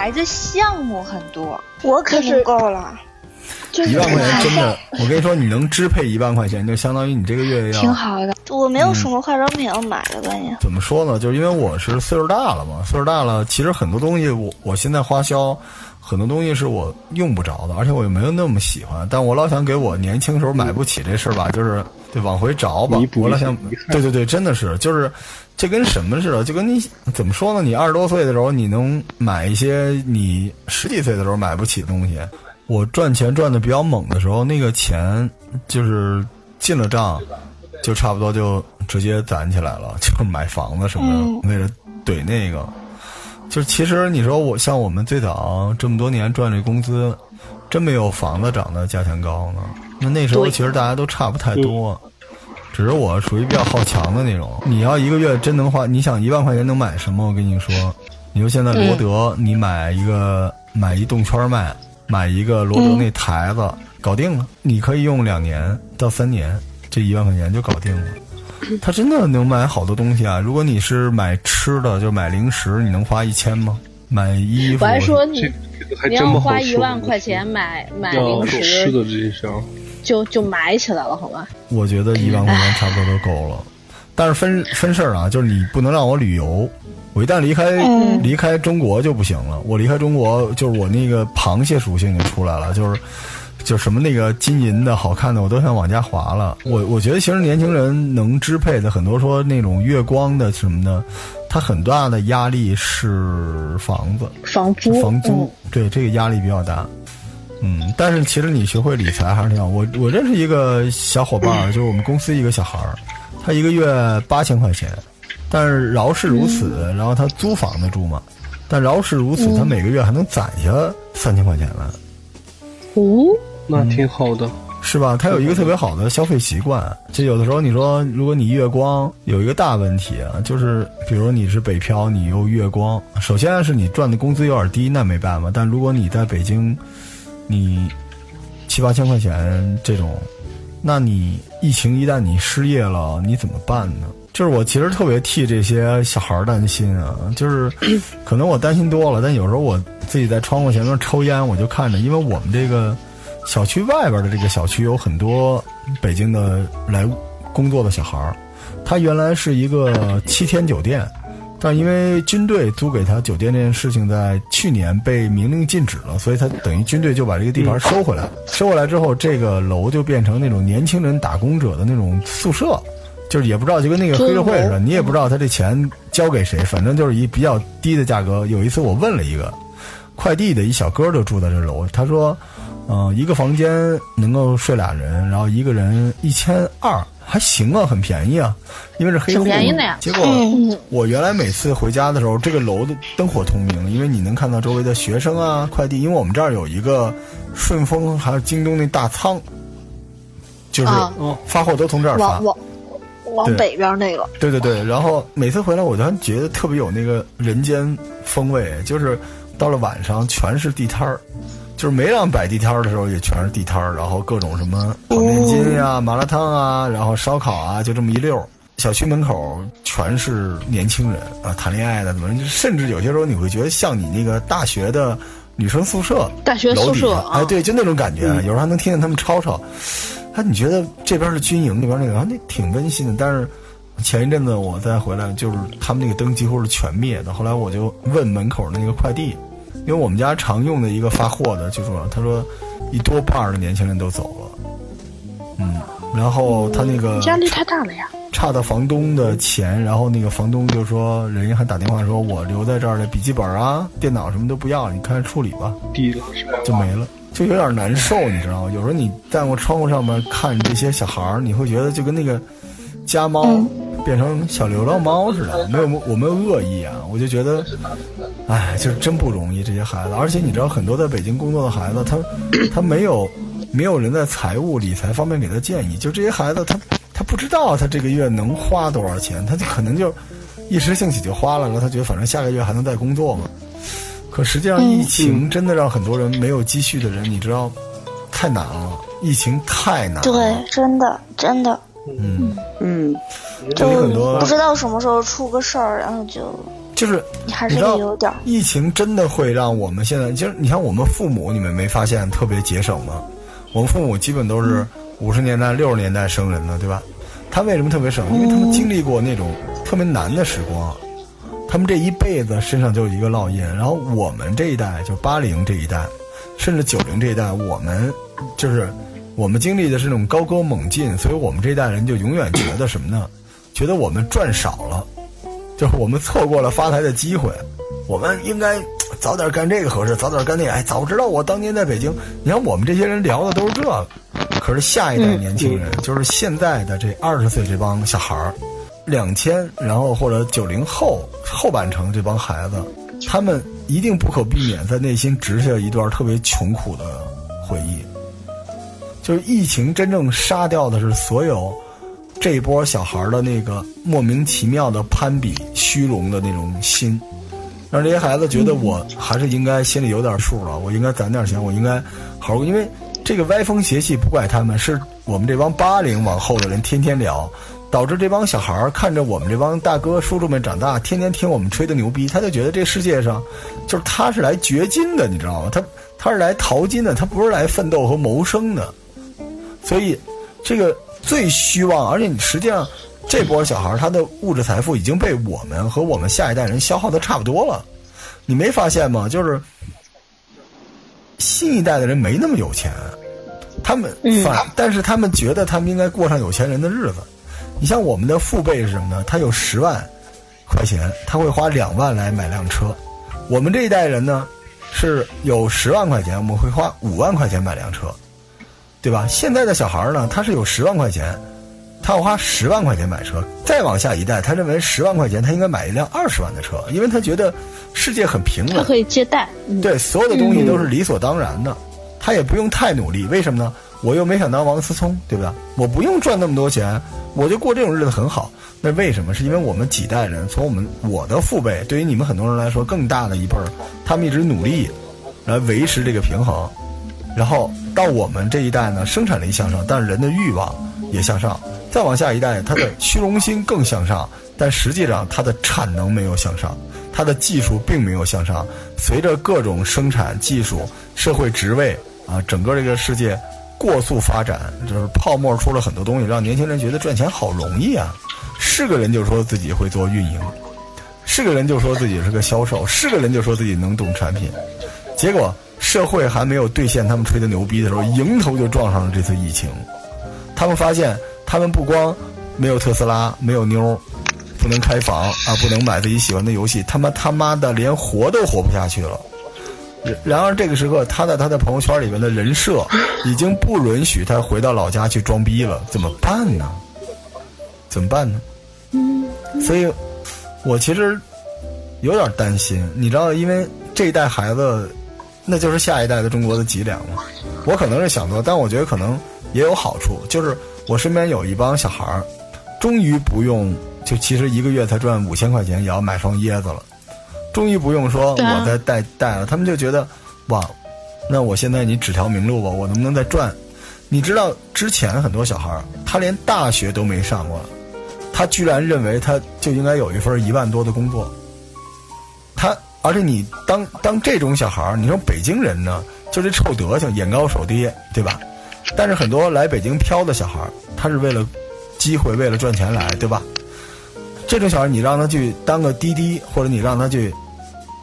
孩子项目很多，我可是不够了。就是一万块钱真的，我跟你说，你能支配一万块钱，就相当于你这个月要挺好的。我没有什么化妆品要买的，关键。怎么说呢？就是因为我是岁数大了嘛，岁数大了，其实很多东西我我现在花销，很多东西是我用不着的，而且我又没有那么喜欢。但我老想给我年轻时候买不起这事儿吧，就是对往回找吧我老想对对对，真的是，就是这跟什么似的？就跟你怎么说呢？你二十多岁的时候，你能买一些你十几岁的时候买不起的东西。我赚钱赚的比较猛的时候，那个钱就是进了账，就差不多就直接攒起来了，就是买房子什么的，为了怼那个。就是其实你说我像我们最早这么多年赚这工资，真没有房子涨的价钱高呢。那那时候其实大家都差不太多，只是我属于比较好强的那种。你要一个月真能花，你想一万块钱能买什么？我跟你说，你说现在罗德，你买一个买一动圈卖，买一个罗德那台子，搞定了，你可以用两年到三年，这一万块钱就搞定了。他真的能买好多东西啊！如果你是买吃的，就买零食，你能花一千吗？买衣服，我还说你你要真不。花一万块钱买买零食吃食，的这一项，就就买起来了，好吧？我觉得一万块钱差不多都够了。但是分分事儿啊，就是你不能让我旅游。我一旦离开、嗯离开中国就不行了。我离开中国，就是我那个螃蟹属性就出来了，就是就什么那个金银的好看的，我都想往家划了。我我觉得其实年轻人能支配的很多说那种月光的什么的，他很大的压力是房子。房租，房租，对这个压力比较大。嗯，但是其实你学会理财还是挺好。我我认识一个小伙伴儿，就是我们公司一个小孩儿，他一个月八千块钱，但是饶是如此，然后他租房子住嘛，但饶是如此，他每个月还能攒下三千块钱来，哦，那挺好的。是吧？他有一个特别好的消费习惯。就有的时候你说，如果你月光有一个大问题啊，就是比如你是北漂，你又月光，首先是你赚的工资有点低，那没办法。但如果你在北京，你七八千块钱这种，那你疫情一旦你失业了，你怎么办呢？就是我其实特别替这些小孩儿担心啊，就是 可能我担心多了，但有时候我自己在窗户前面抽烟，我就看着，因为我们这个小区外边的这个小区有很多北京的来工作的小孩儿，他原来是一个七天酒店，但因为军队租给他酒店这件事情在去年被明令禁止了，所以他等于军队就把这个地盘收回来。收回来之后，这个楼就变成那种年轻人打工者的那种宿舍，就是也不知道就跟那个黑社会似的，你也不知道他这钱交给谁，反正就是以比较低的价格。有一次我问了一个快递的一小哥，就住在这楼，他说，嗯、一个房间能够睡俩人，然后一个人一千二，还行啊，很便宜啊，因为是黑户挺便宜的呀。结果我原来每次回家的时候，这个楼的灯火通明，因为你能看到周围的学生啊、快递，因为我们这儿有一个顺丰还有京东那大仓，就是啊。发货都从这儿发。往。往往北边那个，对对对，然后每次回来我就觉得特别有那个人间风味，就是到了晚上全是地摊儿，就是没让摆地摊儿的时候也全是地摊儿，然后各种什么炒面筋呀、麻辣烫啊，然后烧烤啊，就这么一溜儿。小区门口全是年轻人啊，谈恋爱的怎么，甚至有些时候你会觉得像你那个大学的女生宿舍，大学宿舍哎，啊，对，就那种感觉，有时候还能听见他们吵吵。哎，你觉得这边是军营，那边那个，啊，那挺温馨的。但是前一阵子我再回来，就是他们那个灯几乎是全灭的。后来我就问门口那个快递，因为我们家常用的一个发货的就说，他说一多半儿的年轻人都走了，嗯，然后他那个压力太大了呀。差的房东的钱，然后那个房东就说，人家还打电话说，我留在这儿的笔记本啊、电脑什么都不要了，你看着处理吧。低了是吧？就没了，就有点难受，你知道吗？有时候你站过窗户上面看这些小孩儿，你会觉得就跟那个家猫变成小流浪猫似的，没有我没有恶意啊，我就觉得，哎，就是真不容易这些孩子，而且你知道很多在北京工作的孩子，他他没有没有人在财务理财方面给他建议，就这些孩子他他不知道他这个月能花多少钱，他就可能就一时兴起就花了，然后他觉得反正下个月还能再工作嘛。可实际上，疫情真的让很多人没有积蓄的人，你知道，太难了。疫情太难了。对，真的真的，嗯，嗯，这里很多不知道什么时候出个事儿，然后就就是你还是得有点儿。疫情真的会让我们现在，就是你像我们父母，你们没发现特别节省吗？我们父母基本都是五十年代、六十年代生人的，对吧？他为什么特别省？因为他们经历过那种特别难的时光，他们这一辈子身上就有一个烙印。然后我们这一代，就八零这一代，甚至九零这一代，我们就是我们经历的是那种高歌猛进，所以我们这代人就永远觉得什么呢？觉得我们赚少了。就是我们错过了发财的机会，我们应该早点干这个合适，早点干那个。哎，早知道我当年在北京。你看我们这些人聊的都是这个，可是下一代年轻人，就是现在的这二十岁这帮小孩儿，两千，然后或者九零后后半程这帮孩子，他们一定不可避免在内心植下一段特别穷苦的回忆。就是疫情真正杀掉的是所有。这波小孩的那个莫名其妙的攀比、虚荣的那种心，让这些孩子觉得我还是应该心里有点数了，我应该攒点钱，我应该好好。因为这个歪风邪气不怪他们，是我们这帮八零往后的人天天聊，导致这帮小孩看着我们这帮大哥叔叔们长大，天天听我们吹的牛逼，他就觉得这世界上就是他是来掘金的，你知道吗？他他是来淘金的，他不是来奋斗和谋生的，所以这个。最虚妄，而且你实际上，这波小孩他的物质财富已经被我们和我们下一代人消耗的差不多了。你没发现吗？就是新一代的人没那么有钱，他们反，但是他们觉得他们应该过上有钱人的日子。你像我们的父辈是什么呢？他有十万块钱，他会花两万来买辆车。我们这一代人呢，是有十万块钱，我们会花五万块钱买辆车。对吧？现在的小孩呢，他是有十万块钱，他要花十万块钱买车。再往下一代，他认为十万块钱他应该买一辆二十万的车，因为他觉得世界很平稳，他可以借贷。对，所有的东西都是理所当然的，他也不用太努力。为什么呢？我又没想当王思聪，对不对？我不用赚那么多钱，我就过这种日子很好。那为什么？是因为我们几代人，从我们我的父辈，对于你们很多人来说更大的一辈儿，他们一直努力来维持这个平衡。然后到我们这一代呢，生产力向上，但是人的欲望也向上。再往下一代，他的虚荣心更向上，但实际上他的产能没有向上，他的技术并没有向上。随着各种生产技术、社会职位啊，整个这个世界过速发展，就是泡沫出了很多东西，让年轻人觉得赚钱好容易啊。是个人就说自己会做运营，是个人就说自己是个销售，是个人就说自己能懂产品，结果。社会还没有兑现他们吹的牛逼的时候，迎头就撞上了这次疫情。他们发现，他们不光没有特斯拉，没有妞，不能开房啊，不能买自己喜欢的游戏，他妈他妈的连活都活不下去了。然而这个时刻，他在他的朋友圈里面的人设已经不允许他回到老家去装逼了，怎么办呢？怎么办呢？所以，我其实有点担心，你知道，因为这一代孩子。那就是下一代的中国的脊梁了。我可能是想多，但我觉得可能也有好处。就是我身边有一帮小孩儿，终于不用就其实一个月才赚五千块钱也要买双椰子了，终于不用说我在带带了。他们就觉得哇，那我现在你指条明路吧，我能不能再赚？你知道之前很多小孩儿他连大学都没上过，他居然认为他就应该有一份一万多的工作，他。而且你当当这种小孩儿，你说北京人呢，就这臭德行，眼高手低，对吧？但是很多来北京漂的小孩儿，他是为了机会，为了赚钱来，对吧？这种小孩儿，你让他去当个滴滴，或者你让他去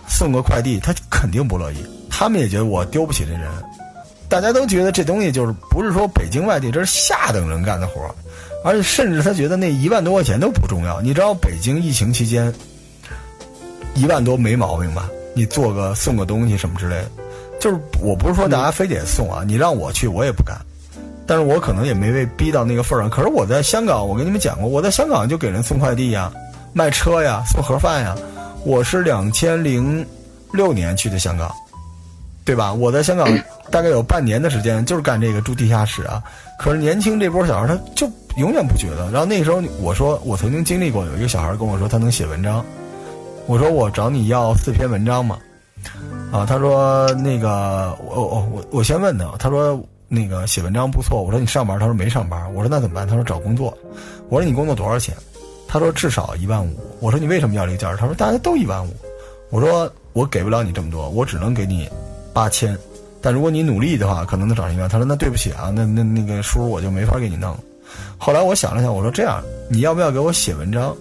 送个快递，他肯定不乐意。他们也觉得我丢不起这人，大家都觉得这东西就是不是说北京外地，这是下等人干的活儿，而且甚至他觉得那一万多块钱都不重要。你知道北京疫情期间。一万多没毛病吧？你做个送个东西什么之类的，就是我不是说大家非得送啊，你让我去我也不干，但是我可能也没被逼到那个份儿上。可是我在香港，我跟你们讲过，我在香港就给人送快递呀、卖车呀、送盒饭呀。我是两千零六年去的香港，对吧？我在香港大概有半年的时间就是干这个住地下室啊。可是年轻这波小孩他就永远不觉得。然后那时候我说我曾经经历过，有一个小孩跟我说他能写文章。我说我找你要四篇文章嘛，啊，他说那个我我我我先问他，他说那个写文章不错，我说你上班，他说没上班，我说那怎么办？他说找工作，我说你工作多少钱？他说至少一万五。我说你为什么要这个价？他说大家都一万五。我说我给不了你这么多，我只能给你八千。但如果你努力的话，可能能涨一万。他说那对不起啊，那那那个叔我就没法给你弄。后来我想了想，我说这样，你要不要给我写文章？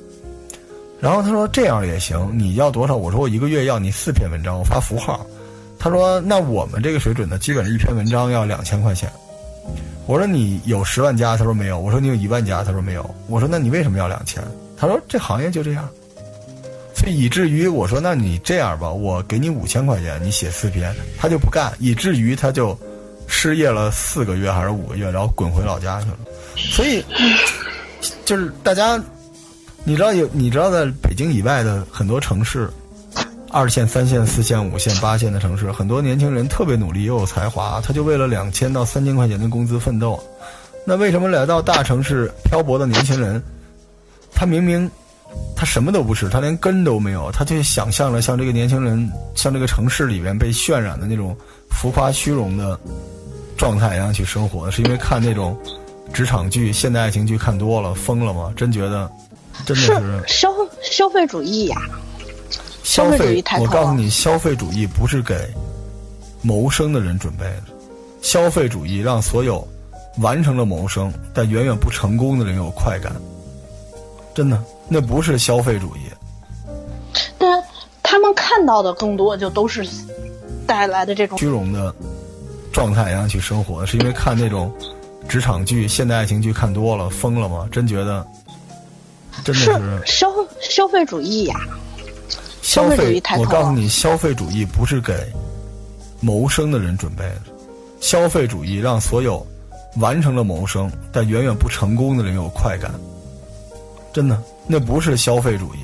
然后他说这样也行，你要多少？我说我一个月要你四篇文章，我发符号。他说那我们这个水准呢，基本上一篇文章要两千块钱。我说你有十万加？他说没有。我说你有一万加？他说没有。我说那你为什么要两千？他说这行业就这样。所以以至于我说那你这样吧，我给你五千块钱，你写四篇，他就不干，以至于他就失业了四个月还是五个月，然后滚回老家去了。所以就是大家。你知道有？你知道在北京以外的很多城市，二线、三线、四线、五线、八线的城市，很多年轻人特别努力又有才华，他就为了两千到三千块钱的工资奋斗。那为什么来到大城市漂泊的年轻人，他明明他什么都不是，他连根都没有，他却想象了像这个年轻人，像这个城市里边被渲染的那种浮夸虚荣的状态一样去生活？是因为看那种职场剧、现代爱情剧看多了，疯了吗？真觉得。真的是消消费主义呀！消费主义太我告诉你，消费主义不是给谋生的人准备的。消费主义让所有完成了谋生但远远不成功的人有快感。真的，那不是消费主义。但他们看到的更多就都是带来的这种虚荣的状态然后去生活，是因为看那种职场剧、现代爱情剧看多了，疯了吗？真觉得。真的是消消费主义呀！消费主义太我告诉你，消费主义不是给谋生的人准备的。消费主义让所有完成了谋生但远远不成功的人有快感。真的，那不是消费主义。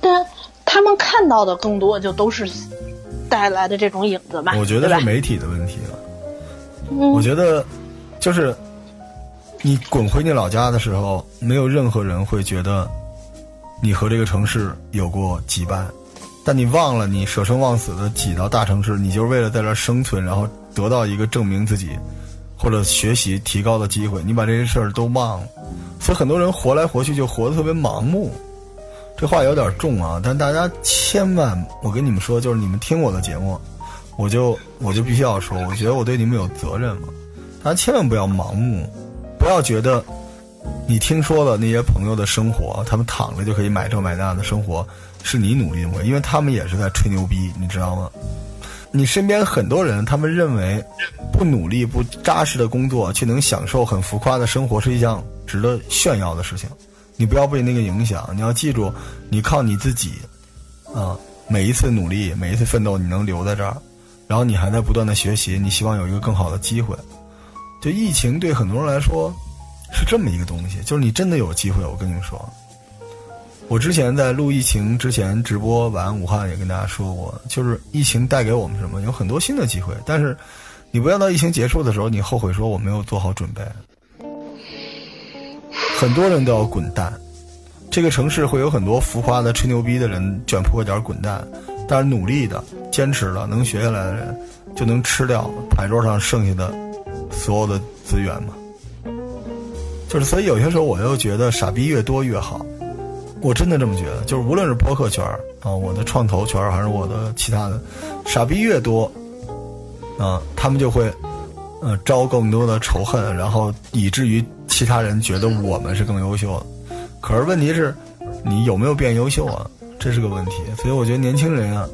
但他们看到的更多就都是带来的这种影子吧？我觉得是媒体的问题了。我觉得就是。你滚回你老家的时候，没有任何人会觉得你和这个城市有过羁绊，但你忘了你舍生忘死的挤到大城市，你就是为了在这生存，然后得到一个证明自己或者学习提高的机会。你把这些事儿都忘了，所以很多人活来活去就活得特别盲目。这话有点重啊，但大家千万，我跟你们说，就是你们听我的节目，我就我就必须要说，我觉得我对你们有责任嘛，大家千万不要盲目。不要觉得你听说的那些朋友的生活，他们躺着就可以买这买那的生活，是你努力的，因为他们也是在吹牛逼，你知道吗？你身边很多人，他们认为不努力、不扎实的工作，却能享受很浮夸的生活，是一项值得炫耀的事情。你不要被那个影响，你要记住，你靠你自己啊，每一次努力，每一次奋斗，你能留在这儿，然后你还在不断的学习，你希望有一个更好的机会。就疫情对很多人来说是这么一个东西，就是你真的有机会。我跟你们说，我之前在录疫情之前直播完武汉也跟大家说过，就是疫情带给我们什么，有很多新的机会。但是你不要到疫情结束的时候，你后悔说我没有做好准备。很多人都要滚蛋，这个城市会有很多浮夸的吹牛逼的人卷铺盖卷滚蛋，但是努力的、坚持了、能学下来的人，就能吃掉牌桌上剩下的。所有的资源嘛，就是所以有些时候我又觉得傻逼越多越好，我真的这么觉得。就是无论是播客圈啊，我的创投圈还是我的其他的，傻逼越多啊，他们就会呃招更多的仇恨，然后以至于其他人觉得我们是更优秀的。可是问题是，你有没有变优秀啊？这是个问题。所以我觉得年轻人啊，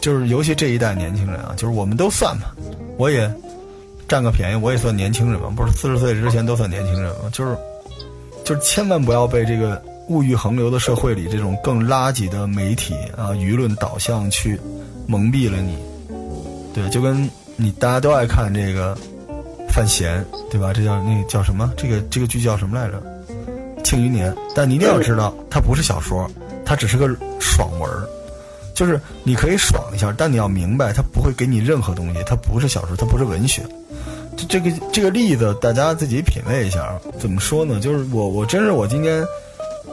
就是尤其这一代年轻人啊，就是我们都算吧，我也。占个便宜，我也算年轻人嘛，不是四十岁之前都算年轻人嘛，就是，就是千万不要被这个物欲横流的社会里这种更垃圾的媒体啊舆论导向去蒙蔽了你，对，就跟你大家都爱看这个范闲，对吧？这叫那叫什么？这个这个剧叫什么来着？《庆余年》。但你一定要知道，它不是小说，它只是个爽文儿。就是你可以爽一下，但你要明白，它不会给你任何东西。它不是小说，它不是文学。这这个这个例子，大家自己品味一下。怎么说呢？就是我我真是我今天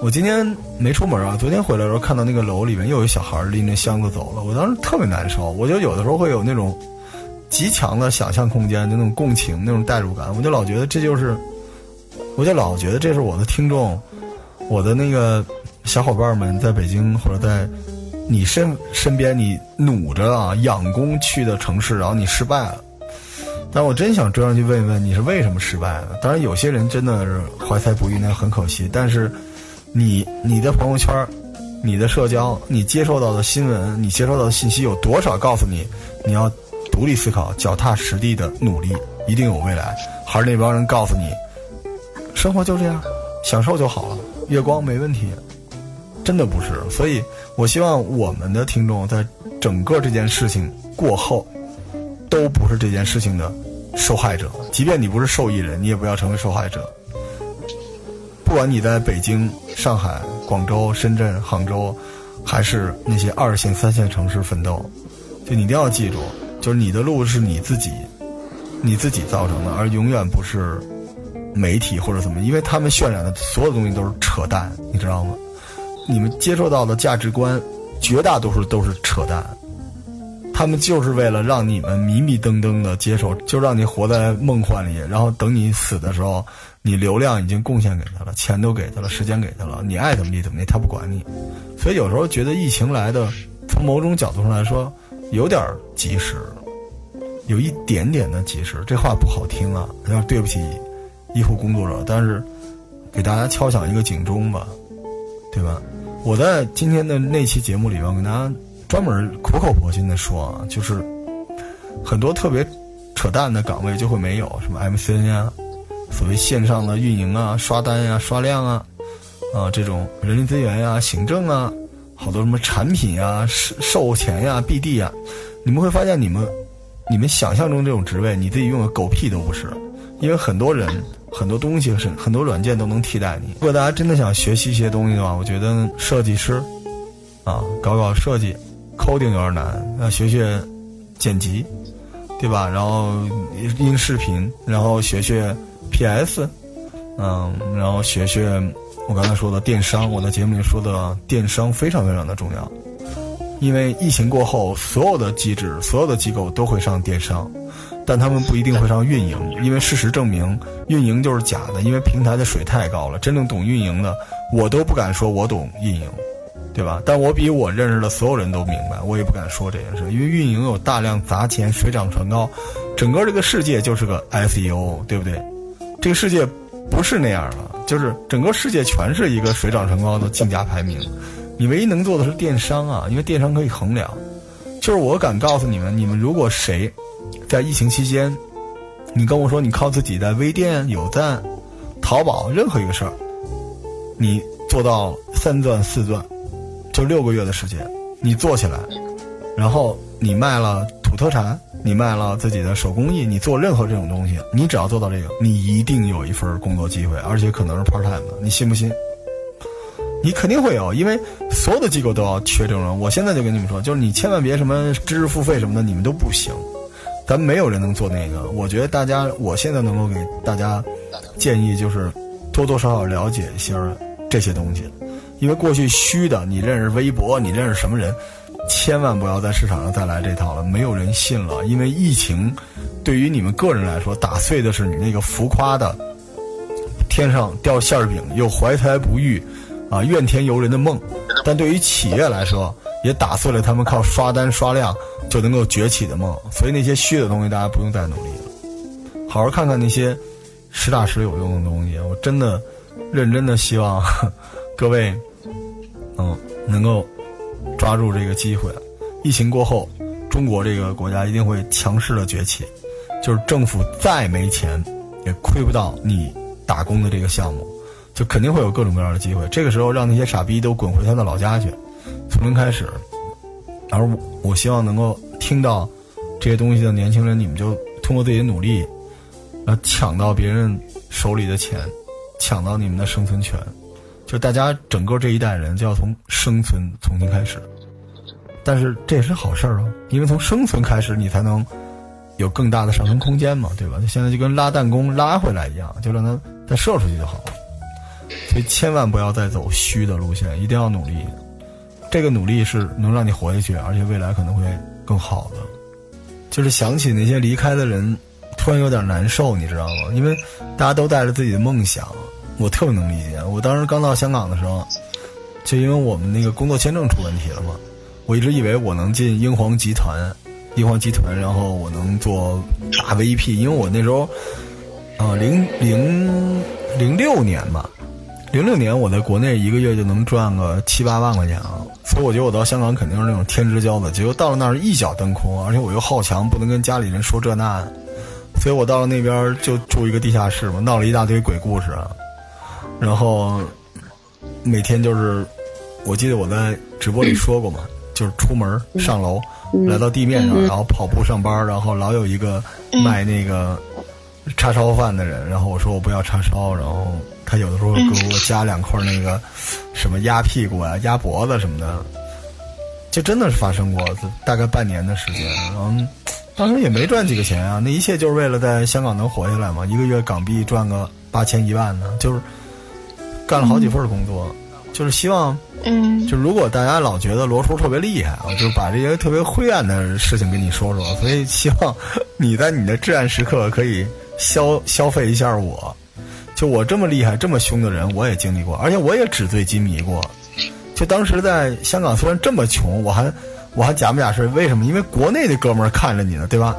我今天没出门啊。昨天回来的时候看到那个楼里面又有小孩拎着箱子走了，我当时特别难受。我就有的时候会有那种极强的想象空间，就那种共情，那种代入感。我就老觉得这就是，我就老觉得这是我的听众我的那个小伙伴们在北京或者在你身身边，你努着啊养工去的城市，然后你失败了。但我真想追上去问一问，你是为什么失败的？当然，有些人真的是怀才不遇，那很可惜。但是，你你的朋友圈、你的社交、你接受到的新闻、你接受到的信息，有多少告诉你你要独立思考、脚踏实地的努力，一定有未来？还是那帮人告诉你，生活就这样，享受就好了，月光没问题？真的不是。所以我希望我们的听众在整个这件事情过后，都不是这件事情的。受害者，即便你不是受益人，你也不要成为受害者。不管你在北京、上海、广州、深圳、杭州，还是那些二线、三线城市奋斗，就你一定要记住，就是你的路是你自己，你自己造成的，而永远不是媒体或者怎么，因为他们渲染的所有东西都是扯淡，你知道吗？你们接受到的价值观，绝大多数都是扯淡。他们就是为了让你们迷迷瞪瞪的接受，就让你活在梦幻里，然后等你死的时候，你流量已经贡献给他了，钱都给他了，时间给他了，你爱怎么地怎么地，他不管你。所以有时候觉得疫情来的，从某种角度上来说，有点及时，有一点点的及时。这话不好听啊，有点对不起医护工作者，但是给大家敲响一个警钟吧，对吧？我在今天的那期节目里边，我跟大家。专门苦口婆心的说啊，就是很多特别扯淡的岗位就会没有什么 MCN 呀，所谓线上的运营啊、刷单呀、刷量啊，啊这种人力资源呀、行政啊，好多什么产品呀、售售前呀、BD 呀，你们会发现你们你们想象中这种职位，你自己用的狗屁都不是，因为很多人很多东西是很多软件都能替代你。如果大家真的想学习一些东西的话，我觉得设计师啊，搞搞设计。coding 有点难，要学学剪辑，对吧？然后音视频，然后学学 PS，嗯，然后学学我刚才说的电商。我在节目里说的电商非常非常的重要，因为疫情过后，所有的机制、所有的机构都会上电商，但他们不一定会上运营，因为事实证明运营就是假的，因为平台的水太高了。真正懂运营的，我都不敢说我懂运营。对吧？但我比我认识的所有人都明白，我也不敢说这件事，因为运营有大量砸钱，水涨船高，整个这个世界就是个 SEO，对不对？这个世界不是那样的，就是整个世界全是一个水涨船高的竞价排名，你唯一能做的是电商啊，因为电商可以衡量。就是我敢告诉你们，你们如果谁在疫情期间，你跟我说你靠自己在微店、有赞、淘宝任何一个事儿，你做到三钻四钻。就六个月的时间，你做起来，然后你卖了土特产，你卖了自己的手工艺，你做任何这种东西，你只要做到这个，你一定有一份工作机会，而且可能是 part time 的，你信不信？你肯定会有，因为所有的机构都要缺这种人。我现在就跟你们说，就是你千万别什么知识付费什么的，你们都不行，咱没有人能做那个。我觉得大家，我现在能够给大家建议就是多多少少了解一下这些东西。因为过去虚的，你认识微博，你认识什么人，千万不要在市场上再来这套了，没有人信了。因为疫情，对于你们个人来说，打碎的是你那个浮夸的天上掉馅儿饼又怀才不遇，啊怨天尤人的梦；但对于企业来说，也打碎了他们靠刷单刷量就能够崛起的梦。所以那些虚的东西，大家不用再努力了，好好看看那些实打实有用的东西。我真的认真的希望。各位，嗯，能够抓住这个机会。疫情过后，中国这个国家一定会强势的崛起。就是政府再没钱，也亏不到你打工的这个项目，就肯定会有各种各样的机会。这个时候，让那些傻逼都滚回他的老家去，从零开始。而我希望能够听到这些东西的年轻人，你们就通过自己的努力，呃，抢到别人手里的钱，抢到你们的生存权。就大家整个这一代人就要从生存重新开始，但是这也是好事儿啊，因为从生存开始，你才能有更大的上升空间嘛，对吧？就现在就跟拉弹弓拉回来一样，就让它再射出去就好了。所以千万不要再走虚的路线，一定要努力。这个努力是能让你活下去，而且未来可能会更好的。就是想起那些离开的人，突然有点难受，你知道吗？因为大家都带着自己的梦想。我特别能理解。我当时刚到香港的时候，就因为我们那个工作签证出问题了嘛，我一直以为我能进英皇集团，英皇集团，然后我能做大 VP，因为我那时候，呃，零零零六年吧，零六年我在国内一个月就能赚个七八万块钱啊，所以我觉得我到香港肯定是那种天之骄子，结果到了那儿一脚蹬空，而且我又好强，不能跟家里人说这那。的，所以我到了那边就住一个地下室嘛，闹了一大堆鬼故事。啊，然后每天就是，我记得我在直播里说过嘛，就是出门上楼，来到地面上，然后跑步上班，然后老有一个卖那个叉烧饭的人，然后我说我不要叉烧，然后他有的时候给我加两块那个什么鸭屁股啊、鸭脖子什么的，就真的是发生过，大概半年的时间，然后。当时也没赚几个钱啊，那一切就是为了在香港能活下来嘛。一个月港币赚个八千一万呢，就是干了好几份工作，就是希望，嗯，就如果大家老觉得罗叔特别厉害啊，就把这些特别灰暗的事情跟你说说，所以希望你在你的至暗时刻可以消消费一下我。就我这么厉害、这么凶的人，我也经历过，而且我也纸醉金迷过。就当时在香港虽然这么穷，我还。我还假不假是为什么？因为国内的哥们儿看着你呢，对吧？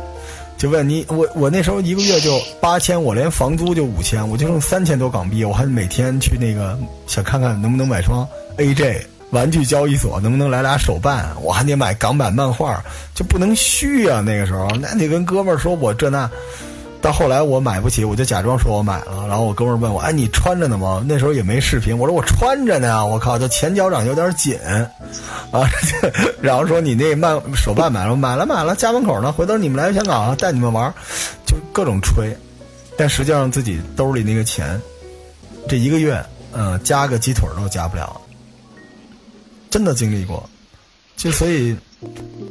就问你，我我那时候一个月就八千，我连房租就五千，我就剩三千多港币，我还每天去那个想看看能不能买双 AJ 玩具交易所，能不能来俩手办，我还得买港版漫画，就不能虚啊。那个时候，那得跟哥们儿说我这那。到后来我买不起，我就假装说我买了，然后我哥们儿问我：“哎，你穿着呢吗？”那时候也没视频，我说我穿着呢。我靠，这前脚掌有点紧，啊，然后说你那漫手办买了，买了买了，家门口呢。回头你们来香港啊，带你们玩，就各种吹。但实际上自己兜里那个钱，这一个月，嗯，加个鸡腿都加不了。真的经历过，就所以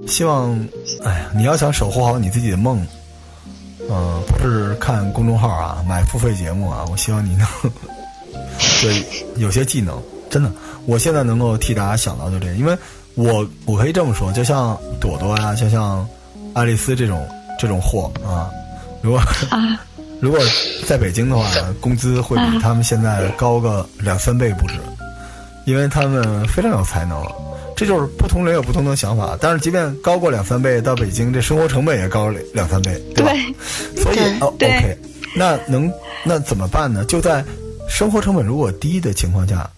希望，哎呀，你要想守护好你自己的梦。嗯，不是看公众号啊，买付费节目啊，我希望你能 对有些技能，真的，我现在能够替大家想到就这，因为我我可以这么说，就像朵朵呀、啊，就像爱丽丝这种这种货啊，如果啊，如果在北京的话，工资会比他们现在高个两三倍不止，因为他们非常有才能。这就是不同人有不同的想法，但是即便高过两三倍，到北京这生活成本也高两三倍，对吧？对所以哦，OK，那能那怎么办呢？就在生活成本如果低的情况下，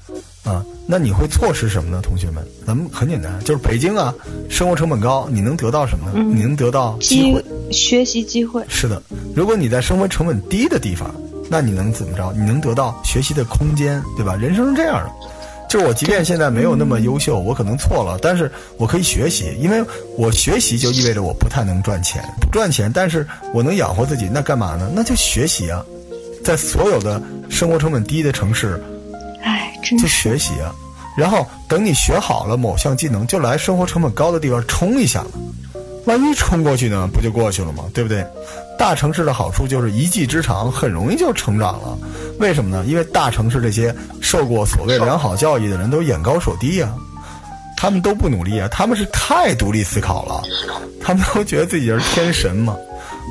啊，那你会错失什么呢？同学们，咱们很简单，就是北京啊，生活成本高，你能得到什么呢？你能得到机机会。学习机会，是的，如果你在生活成本低的地方，那你能怎么着？你能得到学习的空间，对吧？人生是这样的，就是我即便现在没有那么优秀，我可能错了，但是我可以学习，因为我学习就意味着我不太能赚钱，不赚钱，但是我能养活自己，那干嘛呢？那就学习啊，在所有的生活成本低的城市，哎，真就学习啊，然后等你学好了某项技能，就来生活成本高的地方冲一下嘛。万一冲过去呢，不就过去了吗？对不对？大城市的好处就是一技之长，很容易就成长了。为什么呢？因为大城市这些受过所谓良好教育的人都眼高手低呀、他们都不努力啊，他们是太独立思考了，他们都觉得自己是天神嘛，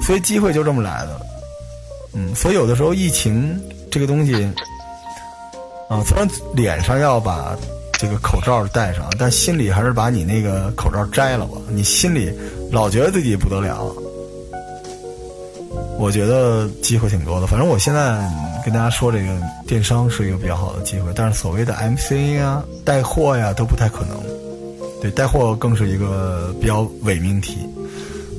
所以机会就这么来的。嗯，所以有的时候疫情这个东西，啊，虽然脸上要把这个口罩戴上，但心里还是把你那个口罩摘了吧。你心里老觉得自己不得了，我觉得机会挺多的。反正我现在跟大家说，这个电商是一个比较好的机会，但是所谓的 MCN 啊、带货呀都不太可能。对，带货更是一个比较伪命题。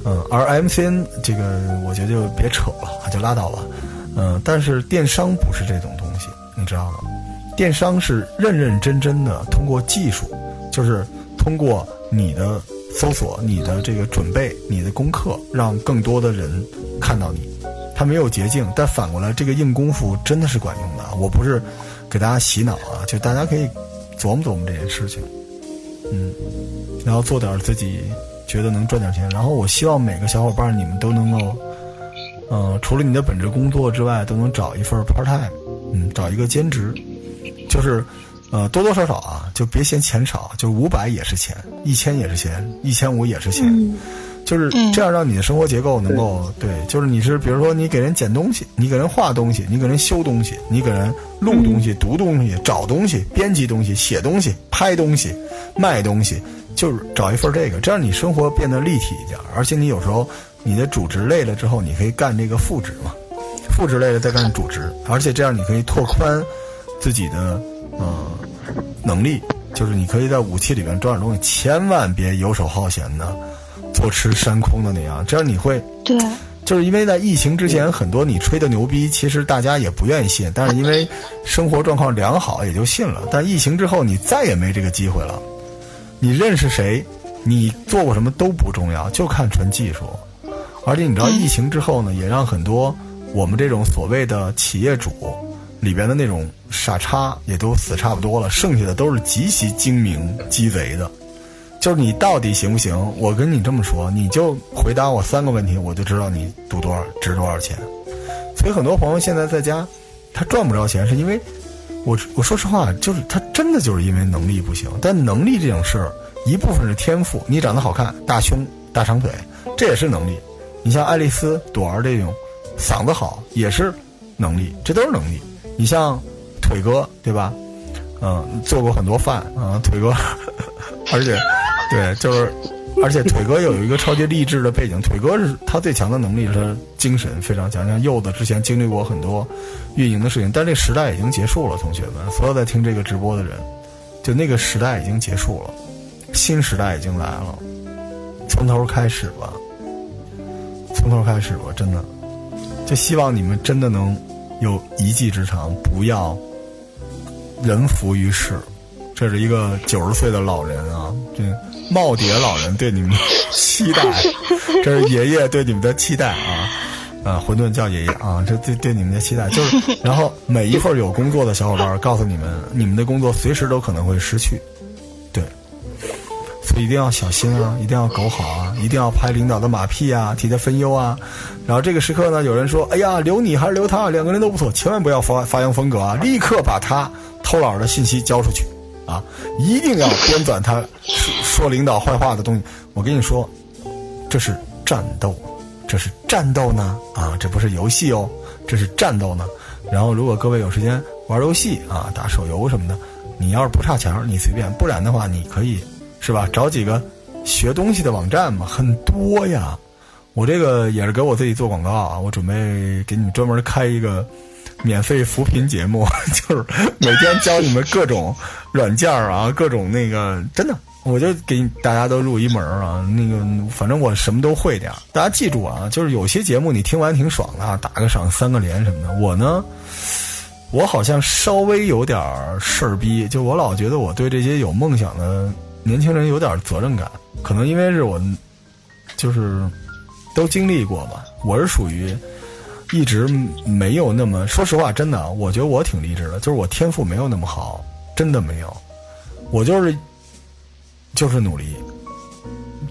嗯，而 MCN 这个我觉得就别扯了，就拉倒吧。嗯，但是电商不是这种东西，你知道吗？电商是认认真真的通过技术，就是通过你的搜索、你的这个准备、你的功课，让更多的人看到你。它没有捷径，但反过来，这个硬功夫真的是管用的。我不是给大家洗脑啊，就大家可以琢磨琢磨这件事情，嗯，然后做点自己觉得能赚点钱。然后我希望每个小伙伴你们都能够，嗯、除了你的本职工作之外，都能找一份 part time，嗯，找一个兼职，就是呃，多多少少啊，就别嫌钱少，就五百也是钱，一千也是钱，一千五也是钱，就是这样让你的生活结构能够对，就是你是比如说你给人捡东西，你给人画东西，你给人修东西，你给人录东西、读东西、找东西、编辑东西、写东西、拍东西、卖东西，就是找一份这个，这样你生活变得立体一点，而且你有时候你的主职累了之后，你可以干这个副职嘛，副职累了再干主职，而且这样你可以拓宽自己的。嗯，能力就是你可以在武器里面装点东西，千万别游手好闲的，坐吃山空的那样，这样你会对，就是因为在疫情之前，很多你吹的牛逼，其实大家也不愿意信，但是因为生活状况良好，也就信了。但疫情之后，你再也没这个机会了。你认识谁，你做过什么都不重要，就看纯技术。而且你知道，疫情之后呢，也让很多我们这种所谓的企业主。里边的那种傻叉也都死差不多了，剩下的都是极其精明鸡贼的。就是你到底行不行？我跟你这么说，你就回答我三个问题，我就知道你赌多少值多少钱。所以很多朋友现在在家，他赚不着钱，是因为我我说实话，就是他真的就是因为能力不行。但能力这种事儿，一部分是天赋，你长得好看，大胸大长腿，这也是能力。你像爱丽丝、朵儿这种，嗓子好也是能力，这都是能力。你像腿哥对吧？嗯，做过很多饭啊，腿哥，而且对，就是，而且腿哥有一个超级励志的背景。腿哥是他最强的能力是精神非常强。像柚子之前经历过很多运营的事情，但这时代已经结束了，同学们，所有在听这个直播的人，就那个时代已经结束了，新时代已经来了，从头开始吧，从头开始吧，真的，就希望你们真的能。有一技之长，不要人浮于事。这是一个九十岁的老人啊，这耄耋老人对你们的期待，这是爷爷对你们的期待啊！啊，混沌叫爷爷啊，这对对你们的期待就是，然后每一份有工作的小伙伴告诉你们，你们的工作随时都可能会失去。一定要小心啊！一定要苟好啊！一定要拍领导的马屁啊，替他分忧啊。然后这个时刻呢，有人说：“哎呀，留你还是留他？两个人都不错，千万不要发发扬风格啊！立刻把他偷懒的信息交出去啊！一定要编纂他说说领导坏话的东西。我跟你说，这是战斗，这是战斗呢啊！这不是游戏哦，这是战斗呢。然后，如果各位有时间玩游戏啊，打手游什么的，你要是不差钱你随便；不然的话，你可以。是吧？找几个学东西的网站嘛，很多呀。我这个也是给我自己做广告啊。我准备给你们专门开一个免费扶贫节目，就是每天教你们各种软件啊，各种那个真的，我就给大家都入一门啊。那个反正我什么都会点大家记住啊，就是有些节目你听完挺爽的，打个赏、三个连什么的。我呢，我好像稍微有点事儿逼，就我老觉得我对这些有梦想的。年轻人有点责任感，可能因为是我，就是都经历过吧。我是属于一直没有那么说实话，真的，我觉得我挺励志的，就是我天赋没有那么好，真的没有。我就是就是努力，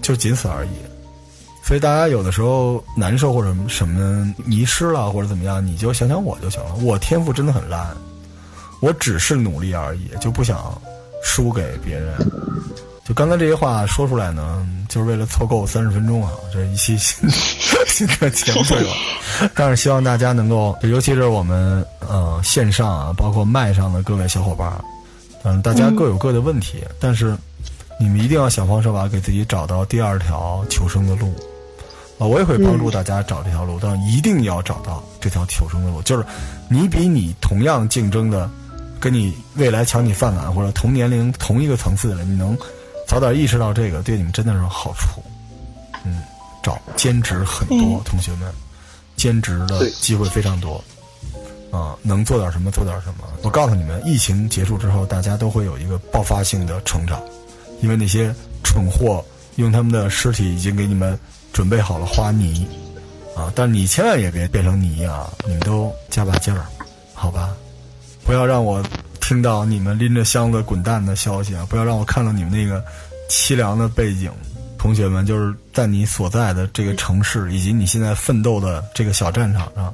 就仅此而已。所以大家有的时候难受或者什么迷失了或者怎么样，你就想想我就行了。我天赋真的很烂，我只是努力而已，就不想输给别人。就刚才这些话说出来呢，就是为了凑够三十分钟啊，这一期新新的节目内容。但是希望大家能够，尤其是我们呃线上啊，包括麦上的各位小伙伴，嗯，大家各有各的问题，但是你们一定要想方设法给自己找到第二条求生的路啊！我也会帮助大家找这条路，但一定要找到这条求生的路，就是你比你同样竞争的，跟你未来抢你饭碗或者同年龄同一个层次的人，你能。早点意识到这个，对你们真的是好处。嗯，找兼职很多，同学们，兼职的机会非常多。啊，能做点什么做点什么。我告诉你们，疫情结束之后，大家都会有一个爆发性的成长，因为那些蠢货用他们的尸体已经给你们准备好了花泥。啊，但你千万也别变成泥啊！你们都加把劲儿，好吧？不要让我。听到你们拎着箱子滚蛋的消息啊！不要让我看到你们那个凄凉的背景，同学们，就是在你所在的这个城市以及你现在奋斗的这个小战场上，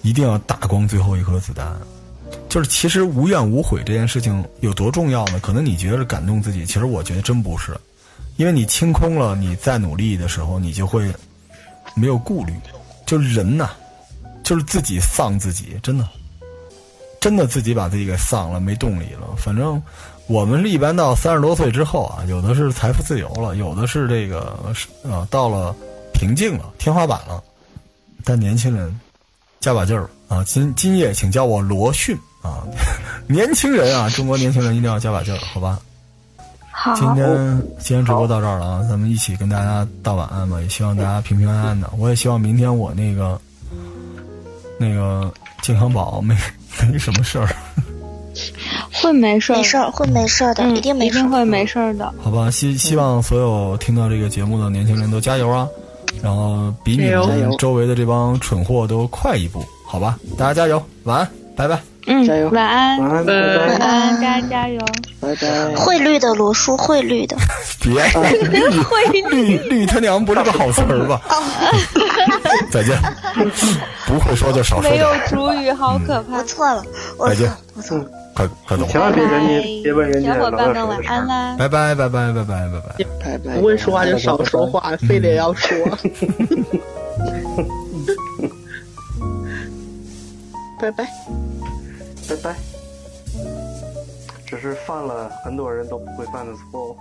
一定要打光最后一颗子弹，就是其实无怨无悔这件事情有多重要呢？可能你觉得是感动自己，其实我觉得真不是，因为你清空了，你再努力的时候，你就会没有顾虑。就是人呐，就是自己丧自己，真的，真的自己把自己给丧了，没动力了。反正我们是一般到三十多岁之后啊，有的是财富自由了，有的是这个是啊到了瓶颈了，天花板了。但年轻人加把劲儿啊！今今夜请叫我罗迅啊！年轻人啊，中国年轻人一定要加把劲儿，好吧？好，今天今天直播到这儿了啊，咱们一起跟大家道晚安吧，也希望大家平平安安的。我也希望明天我那个那个健康宝没没 什么事儿，会没事儿，没事儿，会没事儿的，嗯，一定没事儿。一定会没事儿的。好吧？希希望所有听到这个节目的年轻人都加油啊！然后比你们周围的这帮蠢货都快一步，好吧？大家加油，晚安，拜拜。嗯加油，晚安，晚安，拜晚，安，大家加油。拜拜。汇率的罗叔，汇率的，别 绿绿绿他娘不是个好词儿吧？再见，不会说就少说没有，主语，好可怕我。错了，我再见错了，我错了。快快走，千万别人家，别问人家小伙伴们晚。安啦。拜拜拜拜拜拜拜拜。拜拜。不会说话就少说话，非得要说。拜拜。拜拜。这是犯了很多人都不会犯的错误。